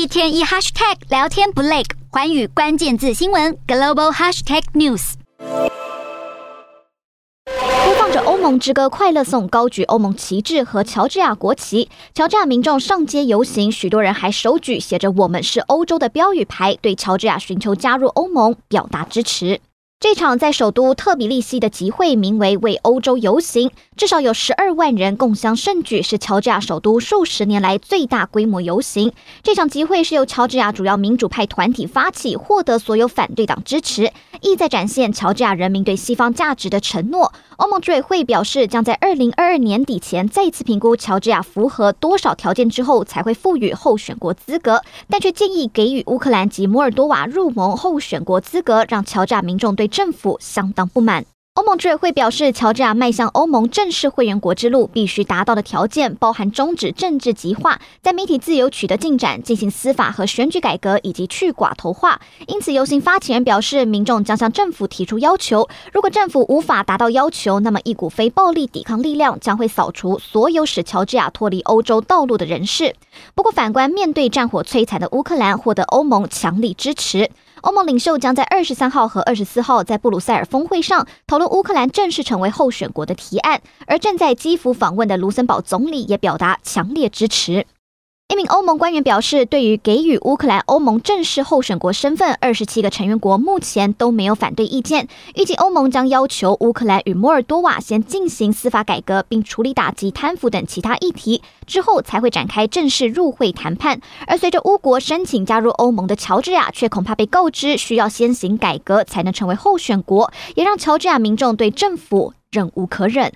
一天一 hashtag 聊天不累，寰宇关键字新闻 global hashtag news。播放着欧盟之歌《快乐颂》，高举欧盟旗帜和乔治亚国旗。乔治亚民众上街游行，许多人还手举写着“我们是欧洲”的标语牌，对乔治亚寻求加入欧盟表达支持。这场在首都特比利西的集会名为“为欧洲游行”，至少有十二万人共襄盛举，是乔治亚首都数十年来最大规模游行。这场集会是由乔治亚主要民主派团体发起，获得所有反对党支持，意在展现乔治亚人民对西方价值的承诺。欧盟执委会表示，将在二零二二年底前再次评估乔治亚符合多少条件之后，才会赋予候选国资格，但却建议给予乌克兰及摩尔多瓦入盟候选国资格，让乔治亚民众对政府相当不满。欧盟执委会表示，乔治亚迈向欧盟正式会员国之路必须达到的条件包含终止政治极化，在媒体自由取得进展，进行司法和选举改革，以及去寡头化。因此，游行发起人表示，民众将向政府提出要求，如果政府无法达到要求，那么一股非暴力抵抗力量将会扫除所有使乔治亚脱离欧洲道路的人士。不过，反观面对战火摧残的乌克兰，获得欧盟强力支持。欧盟领袖将在二十三号和二十四号在布鲁塞尔峰会上讨论乌克兰正式成为候选国的提案，而正在基辅访问的卢森堡总理也表达强烈支持。一名欧盟官员表示，对于给予乌克兰欧盟正式候选国身份，二十七个成员国目前都没有反对意见。预计欧盟将要求乌克兰与摩尔多瓦先进行司法改革，并处理打击贪腐等其他议题，之后才会展开正式入会谈判。而随着乌国申请加入欧盟的乔治亚，却恐怕被告知需要先行改革才能成为候选国，也让乔治亚民众对政府忍无可忍。